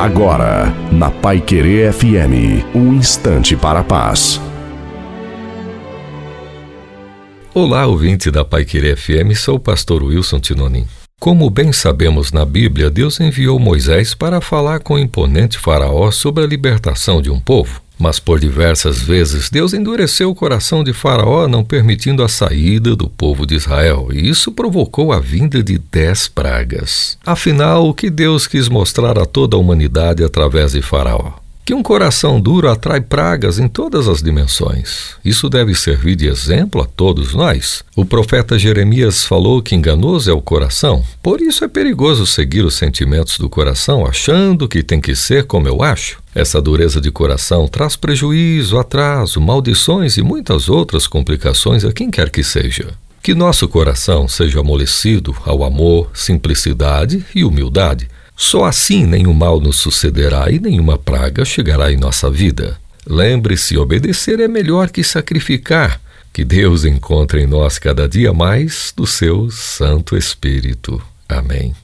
Agora, na Pai Querer FM, um instante para a paz. Olá, ouvinte da Pai Querer FM, sou o pastor Wilson Tinonim. Como bem sabemos na Bíblia, Deus enviou Moisés para falar com o imponente Faraó sobre a libertação de um povo. Mas por diversas vezes Deus endureceu o coração de Faraó, não permitindo a saída do povo de Israel, e isso provocou a vinda de dez pragas. Afinal, o que Deus quis mostrar a toda a humanidade através de Faraó? Que um coração duro atrai pragas em todas as dimensões. Isso deve servir de exemplo a todos nós. O profeta Jeremias falou que enganoso é o coração, por isso é perigoso seguir os sentimentos do coração achando que tem que ser como eu acho. Essa dureza de coração traz prejuízo, atraso, maldições e muitas outras complicações a quem quer que seja. Que nosso coração seja amolecido ao amor, simplicidade e humildade só assim nenhum mal nos sucederá e nenhuma praga chegará em nossa vida. Lembre-se, obedecer é melhor que sacrificar. Que Deus encontre em nós cada dia mais do seu Santo Espírito. Amém.